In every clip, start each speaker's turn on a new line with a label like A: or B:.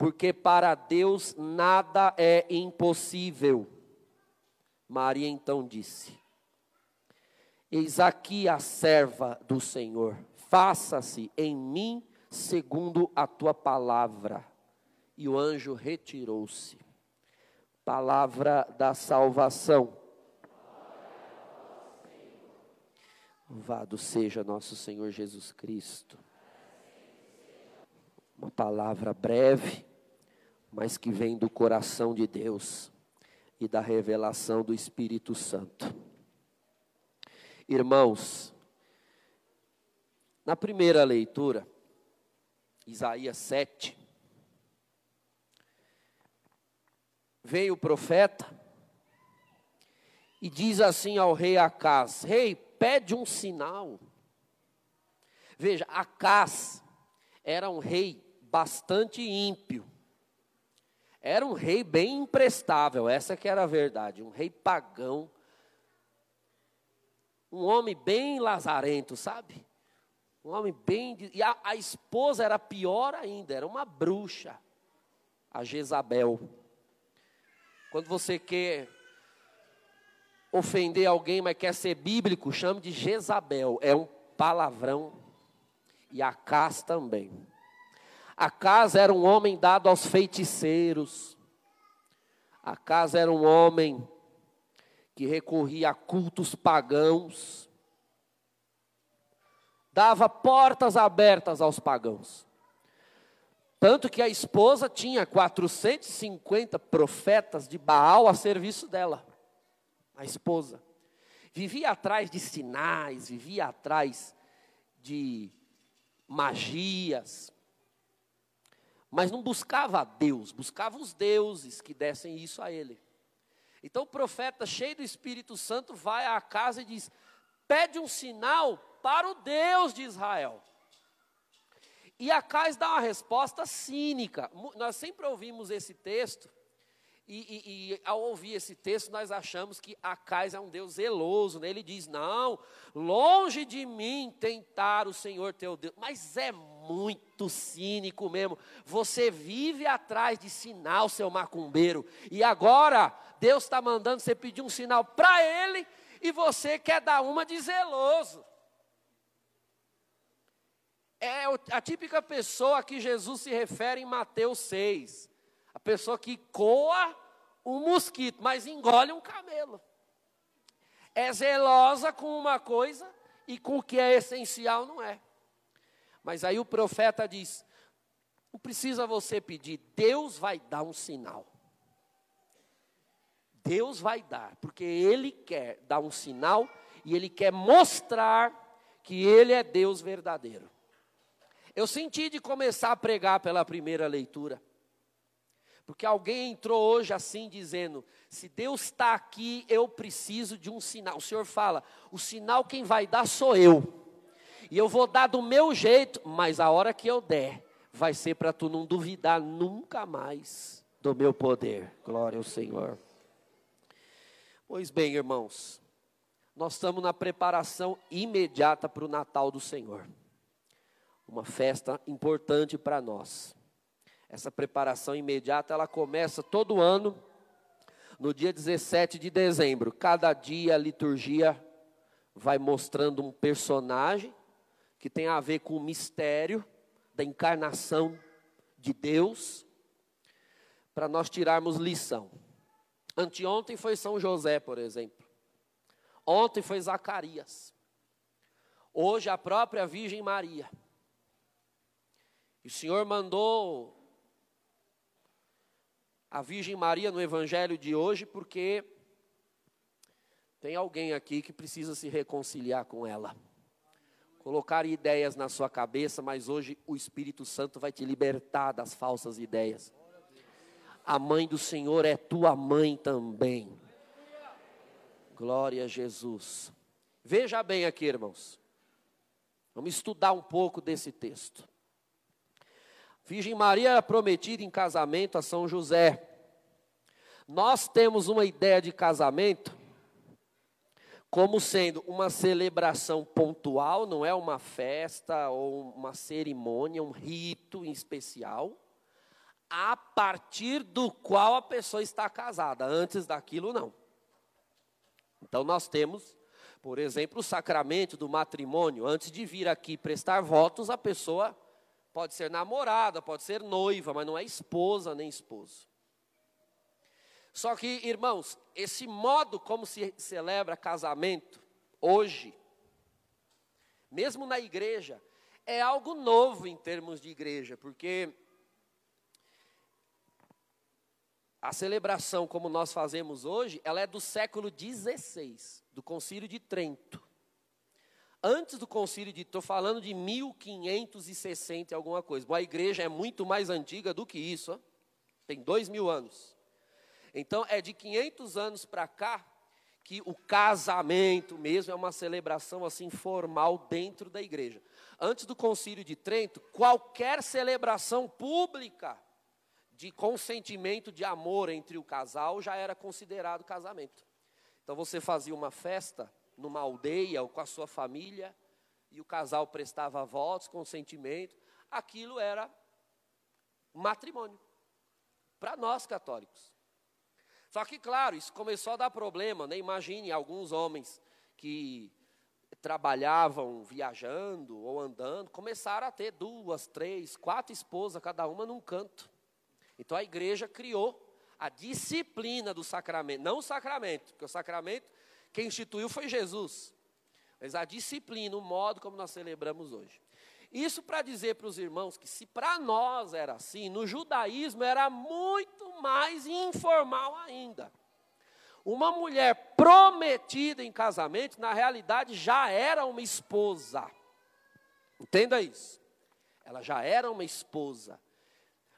A: porque para Deus nada é impossível. Maria então disse: Eis aqui a serva do Senhor, faça-se em mim segundo a tua palavra e o anjo retirou-se. Palavra da salvação. Louvado seja nosso Senhor Jesus Cristo. Uma palavra breve, mas que vem do coração de Deus e da revelação do Espírito Santo. Irmãos, na primeira leitura, Isaías 7, veio o profeta e diz assim ao rei Acás: Rei, pede um sinal. Veja, Acás era um rei bastante ímpio. Era um rei bem imprestável, essa que era a verdade, um rei pagão. Um homem bem lazarento, sabe? Um homem bem. E a, a esposa era pior ainda, era uma bruxa, a Jezabel. Quando você quer ofender alguém, mas quer ser bíblico, chame de Jezabel. É um palavrão. E Acas também. Acas era um homem dado aos feiticeiros. Acas era um homem que recorria a cultos pagãos. Dava portas abertas aos pagãos. Tanto que a esposa tinha 450 profetas de Baal a serviço dela. A esposa. Vivia atrás de sinais, vivia atrás de magias. Mas não buscava a Deus, buscava os deuses que dessem isso a ele. Então o profeta, cheio do Espírito Santo, vai à casa e diz: pede um sinal para o Deus de Israel. E Acais dá uma resposta cínica. Nós sempre ouvimos esse texto, e, e, e, ao ouvir esse texto, nós achamos que Acais é um Deus zeloso. Né? Ele diz: Não, longe de mim tentar o Senhor teu Deus. Mas é muito cínico mesmo. Você vive atrás de sinal, seu macumbeiro. E agora, Deus está mandando você pedir um sinal para Ele, e você quer dar uma de zeloso é a típica pessoa a que Jesus se refere em Mateus 6. A pessoa que coa um mosquito, mas engole um camelo. É zelosa com uma coisa e com o que é essencial não é. Mas aí o profeta diz: não precisa você pedir, Deus vai dar um sinal. Deus vai dar, porque Ele quer dar um sinal e Ele quer mostrar que Ele é Deus verdadeiro. Eu senti de começar a pregar pela primeira leitura. Porque alguém entrou hoje assim dizendo: se Deus está aqui, eu preciso de um sinal. O Senhor fala: o sinal quem vai dar sou eu. E eu vou dar do meu jeito, mas a hora que eu der, vai ser para tu não duvidar nunca mais do meu poder. Glória ao Senhor. Pois bem, irmãos, nós estamos na preparação imediata para o Natal do Senhor. Uma festa importante para nós. Essa preparação imediata, ela começa todo ano, no dia 17 de dezembro. Cada dia a liturgia vai mostrando um personagem que tem a ver com o mistério da encarnação de Deus, para nós tirarmos lição. Anteontem foi São José, por exemplo. Ontem foi Zacarias. Hoje a própria Virgem Maria. E o Senhor mandou a Virgem Maria no Evangelho de hoje porque tem alguém aqui que precisa se reconciliar com ela. Colocar ideias na sua cabeça, mas hoje o Espírito Santo vai te libertar das falsas ideias. A mãe do Senhor é tua mãe também. Glória a Jesus. Veja bem aqui, irmãos. Vamos estudar um pouco desse texto. Virgem Maria era prometida em casamento a São José. Nós temos uma ideia de casamento como sendo uma celebração pontual, não é uma festa ou uma cerimônia, um rito em especial, a partir do qual a pessoa está casada. Antes daquilo, não. Então, nós temos, por exemplo, o sacramento do matrimônio. Antes de vir aqui prestar votos, a pessoa pode ser namorada, pode ser noiva, mas não é esposa nem esposo. Só que, irmãos, esse modo como se celebra casamento hoje, mesmo na igreja, é algo novo em termos de igreja, porque a celebração como nós fazemos hoje, ela é do século XVI, do Concílio de Trento. Antes do Concílio de, estou falando de 1560 e alguma coisa. Bom, a igreja é muito mais antiga do que isso, ó. tem dois mil anos. Então, é de 500 anos para cá que o casamento mesmo é uma celebração assim formal dentro da igreja. Antes do Concílio de Trento, qualquer celebração pública de consentimento de amor entre o casal já era considerado casamento. Então você fazia uma festa numa aldeia ou com a sua família e o casal prestava votos, consentimento, aquilo era matrimônio para nós católicos. Só que, claro, isso começou a dar problema, né? Imagine alguns homens que trabalhavam viajando ou andando, começaram a ter duas, três, quatro esposas, cada uma num canto. Então a igreja criou a disciplina do sacramento, não o sacramento, porque o sacramento quem instituiu foi Jesus, mas a disciplina, o modo como nós celebramos hoje. Isso para dizer para os irmãos que se para nós era assim, no judaísmo era muito mais informal ainda. Uma mulher prometida em casamento, na realidade, já era uma esposa. Entenda isso. Ela já era uma esposa.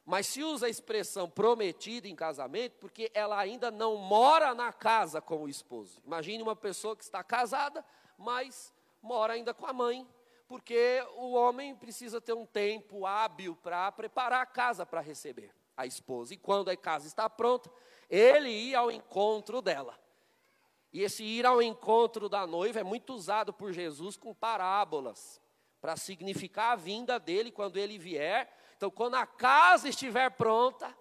A: Mas se usa a expressão prometida em casamento porque ela ainda não mora na casa com o esposo. Imagine uma pessoa que está casada, mas mora ainda com a mãe, porque o homem precisa ter um tempo hábil para preparar a casa para receber a esposa. E quando a casa está pronta, ele ia ao encontro dela. E esse ir ao encontro da noiva é muito usado por Jesus com parábolas, para significar a vinda dele quando ele vier. Então, quando a casa estiver pronta,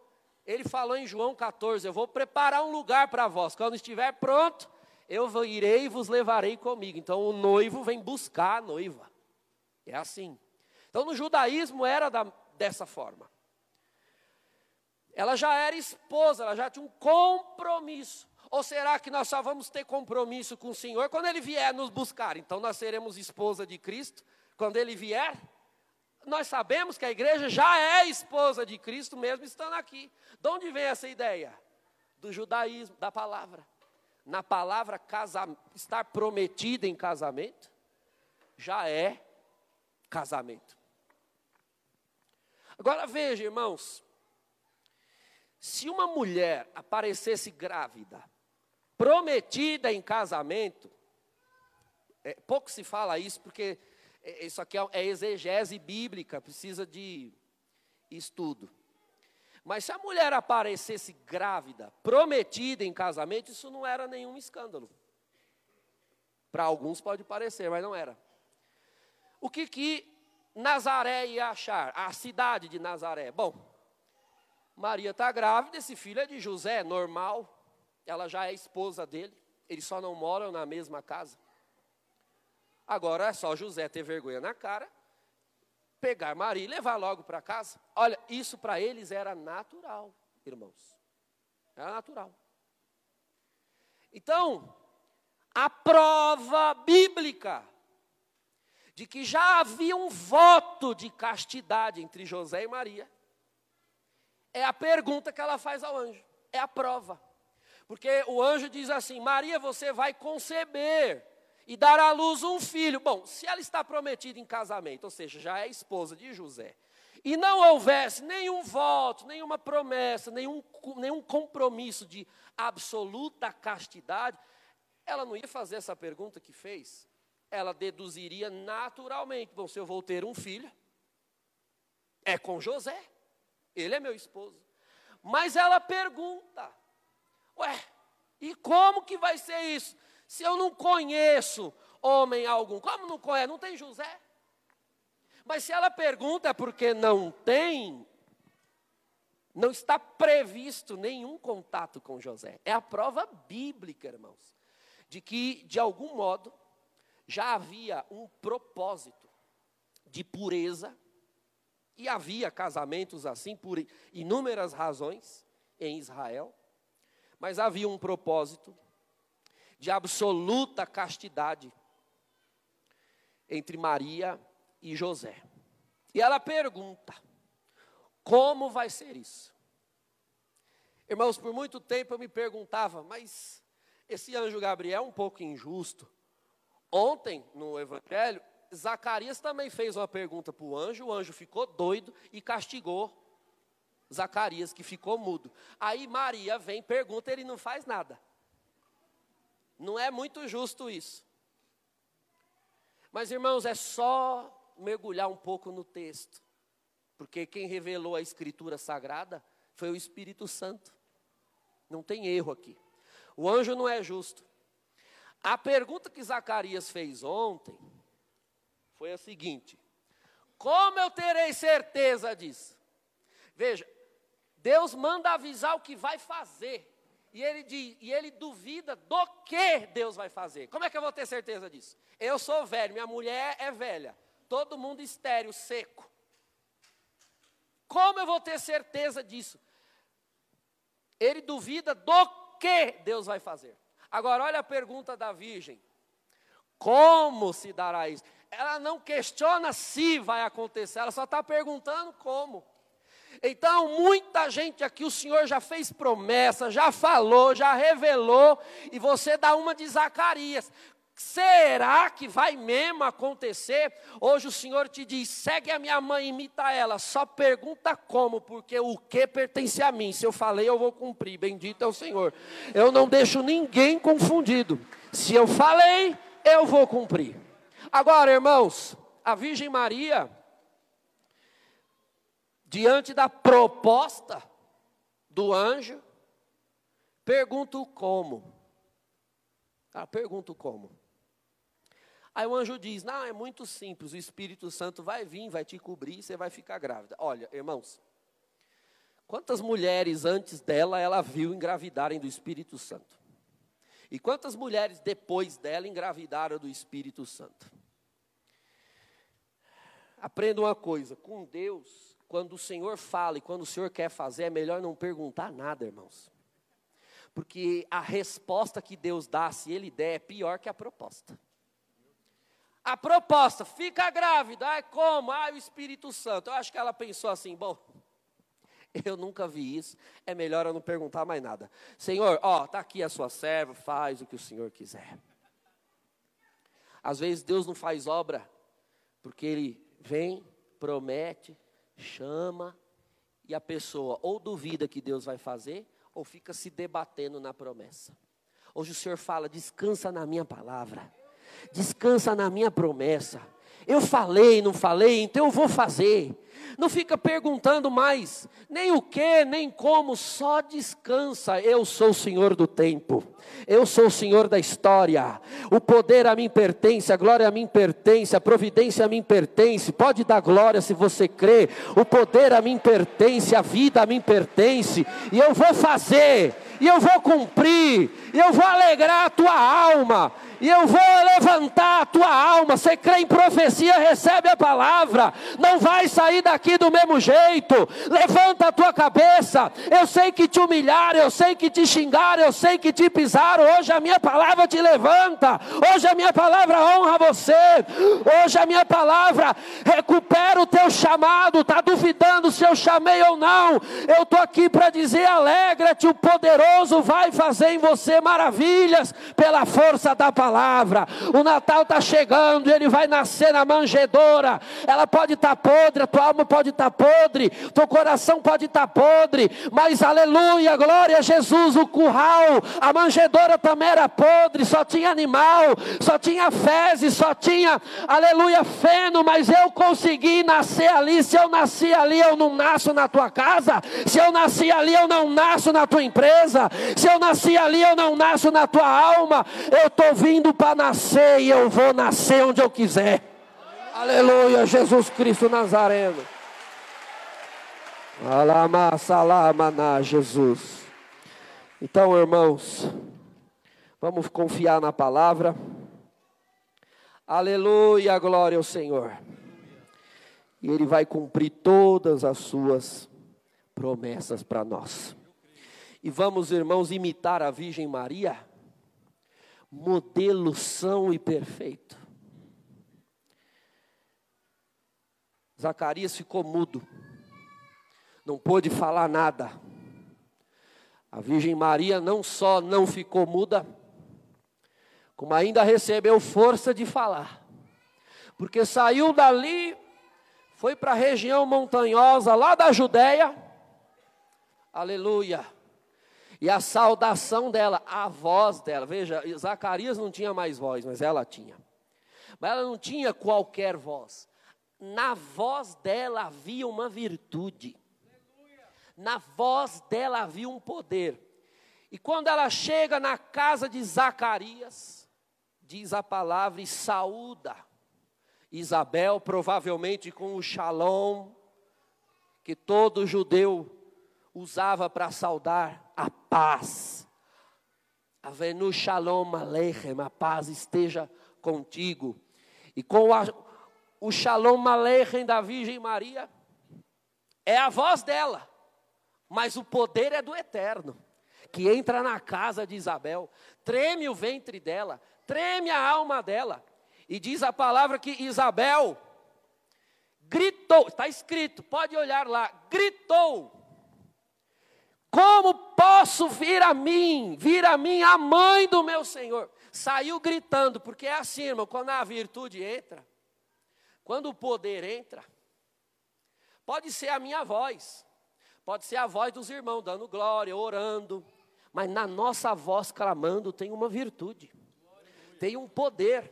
A: ele falou em João 14: Eu vou preparar um lugar para vós. Quando estiver pronto, eu irei e vos levarei comigo. Então, o noivo vem buscar a noiva. É assim. Então, no judaísmo era da, dessa forma. Ela já era esposa, ela já tinha um compromisso. Ou será que nós só vamos ter compromisso com o Senhor quando Ele vier nos buscar? Então nós seremos esposa de Cristo quando Ele vier? Nós sabemos que a igreja já é esposa de Cristo, mesmo estando aqui. De onde vem essa ideia? Do judaísmo, da palavra. Na palavra casa, estar prometida em casamento, já é casamento. Agora veja, irmãos, se uma mulher aparecesse grávida, prometida em casamento, é, pouco se fala isso, porque é, isso aqui é, é exegese bíblica, precisa de estudo. Mas se a mulher aparecesse grávida, prometida em casamento, isso não era nenhum escândalo. Para alguns pode parecer, mas não era. O que que Nazaré ia achar? A cidade de Nazaré. Bom, Maria está grávida, esse filho é de José, normal. Ela já é esposa dele. Eles só não moram na mesma casa. Agora é só José ter vergonha na cara, pegar Maria e levar logo para casa. Olha, isso para eles era natural, irmãos. Era natural. Então, a prova bíblica de que já havia um voto de castidade entre José e Maria é a pergunta que ela faz ao anjo. É a prova. Porque o anjo diz assim: Maria, você vai conceber e dar à luz um filho. Bom, se ela está prometida em casamento, ou seja, já é esposa de José, e não houvesse nenhum voto, nenhuma promessa, nenhum, nenhum compromisso de absoluta castidade, ela não ia fazer essa pergunta que fez. Ela deduziria naturalmente: bom, se eu vou ter um filho, é com José, ele é meu esposo. Mas ela pergunta: ué, e como que vai ser isso? Se eu não conheço homem algum, como não conhece? Não tem José? Mas se ela pergunta é porque não tem, não está previsto nenhum contato com José. É a prova bíblica, irmãos, de que, de algum modo, já havia um propósito de pureza, e havia casamentos assim por inúmeras razões em Israel, mas havia um propósito de absoluta castidade entre Maria e José. E ela pergunta: como vai ser isso? Irmãos, por muito tempo eu me perguntava, mas esse anjo Gabriel é um pouco injusto. Ontem, no Evangelho, Zacarias também fez uma pergunta para o anjo, o anjo ficou doido e castigou Zacarias, que ficou mudo. Aí Maria vem, pergunta, ele não faz nada. Não é muito justo isso. Mas, irmãos, é só mergulhar um pouco no texto. Porque quem revelou a Escritura Sagrada foi o Espírito Santo. Não tem erro aqui. O anjo não é justo. A pergunta que Zacarias fez ontem foi a seguinte: Como eu terei certeza disso? Veja, Deus manda avisar o que vai fazer. E ele, diz, e ele duvida do que Deus vai fazer. Como é que eu vou ter certeza disso? Eu sou velho, minha mulher é velha. Todo mundo estéreo, seco. Como eu vou ter certeza disso? Ele duvida do que Deus vai fazer. Agora, olha a pergunta da virgem: Como se dará isso? Ela não questiona se vai acontecer, ela só está perguntando como. Então, muita gente aqui, o Senhor já fez promessa, já falou, já revelou, e você dá uma de Zacarias. Será que vai mesmo acontecer? Hoje o Senhor te diz: segue a minha mãe, imita ela. Só pergunta como, porque o que pertence a mim. Se eu falei, eu vou cumprir. Bendito é o Senhor. Eu não deixo ninguém confundido. Se eu falei, eu vou cumprir. Agora, irmãos, a Virgem Maria diante da proposta do anjo, pergunto como. Ah, pergunto como. Aí o anjo diz: Não, é muito simples, o Espírito Santo vai vir, vai te cobrir você vai ficar grávida. Olha, irmãos, quantas mulheres antes dela ela viu engravidarem do Espírito Santo? E quantas mulheres depois dela engravidaram do Espírito Santo? Aprenda uma coisa: com Deus, quando o Senhor fala e quando o Senhor quer fazer, é melhor não perguntar nada, irmãos. Porque a resposta que Deus dá, se Ele der, é pior que a proposta. A proposta, fica grávida, como? Ai, o Espírito Santo. Eu acho que ela pensou assim, bom, eu nunca vi isso, é melhor eu não perguntar mais nada. Senhor, ó, está aqui a sua serva, faz o que o Senhor quiser. Às vezes Deus não faz obra, porque Ele vem, promete, chama e a pessoa ou duvida que Deus vai fazer, ou fica se debatendo na promessa. Hoje o Senhor fala: descansa na minha palavra, descansa na minha promessa. Eu falei, não falei, então eu vou fazer. Não fica perguntando mais, nem o que, nem como, só descansa. Eu sou o Senhor do tempo, eu sou o Senhor da história. O poder a mim pertence, a glória a mim pertence, a providência a mim pertence. Pode dar glória se você crê. O poder a mim pertence, a vida a mim pertence, e eu vou fazer, e eu vou cumprir, e eu vou alegrar a tua alma e eu vou levantar a tua alma. Você crê em profecia, recebe a palavra, não vai sair daqui do mesmo jeito. Levanta a tua cabeça. Eu sei que te humilharam, eu sei que te xingaram, eu sei que te pisaram. Hoje a minha palavra te levanta, hoje a minha palavra honra você, hoje a minha palavra recupera o teu chamado. Está duvidando se eu chamei ou não? Eu estou aqui para dizer: alegra-te, o poderoso vai fazer em você maravilhas pela força da palavra palavra. O Natal está chegando, ele vai nascer na manjedoura. Ela pode estar tá podre, a tua alma pode estar tá podre, teu coração pode estar tá podre, mas aleluia, glória a Jesus, o curral, a manjedoura também era podre, só tinha animal, só tinha fezes, só tinha, aleluia, feno, mas eu consegui nascer ali. Se eu nasci ali, eu não nasço na tua casa. Se eu nasci ali, eu não nasço na tua empresa. Se eu nasci ali, eu não nasço na tua alma. Eu estou vindo vindo para nascer e eu vou nascer onde eu quiser. Aleluia, Jesus Cristo Nazareno. Alama, salama, Jesus. Então, irmãos, vamos confiar na palavra. Aleluia, glória ao Senhor. E Ele vai cumprir todas as suas promessas para nós. E vamos, irmãos, imitar a Virgem Maria modelo são e perfeito. Zacarias ficou mudo, não pôde falar nada. A Virgem Maria não só não ficou muda, como ainda recebeu força de falar, porque saiu dali, foi para a região montanhosa lá da Judéia, aleluia e a saudação dela, a voz dela. Veja, Zacarias não tinha mais voz, mas ela tinha. Mas ela não tinha qualquer voz. Na voz dela havia uma virtude. Na voz dela havia um poder. E quando ela chega na casa de Zacarias, diz a palavra e saúda Isabel, provavelmente com o shalom que todo judeu usava para saudar a paz. Avenu shalom aleichem, a paz esteja contigo. E com a, o shalom aleichem da Virgem Maria, é a voz dela, mas o poder é do Eterno, que entra na casa de Isabel, treme o ventre dela, treme a alma dela, e diz a palavra que Isabel gritou, está escrito, pode olhar lá, gritou como posso vir a mim, vir a mim a mãe do meu Senhor? Saiu gritando, porque é assim, irmão, quando a virtude entra, quando o poder entra, pode ser a minha voz, pode ser a voz dos irmãos dando glória, orando, mas na nossa voz clamando tem uma virtude, tem um poder.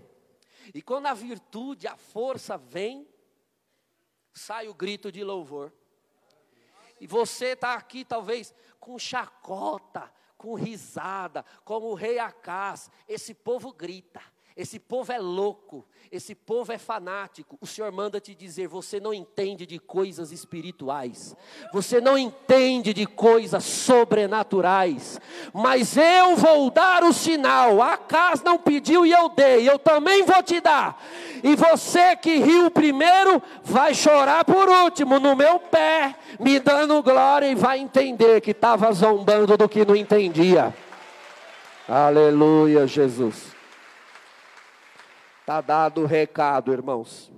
A: E quando a virtude, a força vem, sai o grito de louvor. E você está aqui, talvez, com chacota, com risada, como o rei Acás. Esse povo grita, esse povo é louco, esse povo é fanático. O Senhor manda te dizer: você não entende de coisas espirituais, você não entende de coisas sobrenaturais, mas eu vou dar o sinal. Acas não pediu e eu dei, eu também vou te dar. E você que riu primeiro, vai chorar por último no meu pé, me dando glória e vai entender que estava zombando do que não entendia. Aleluia, Jesus. Está dado o recado, irmãos.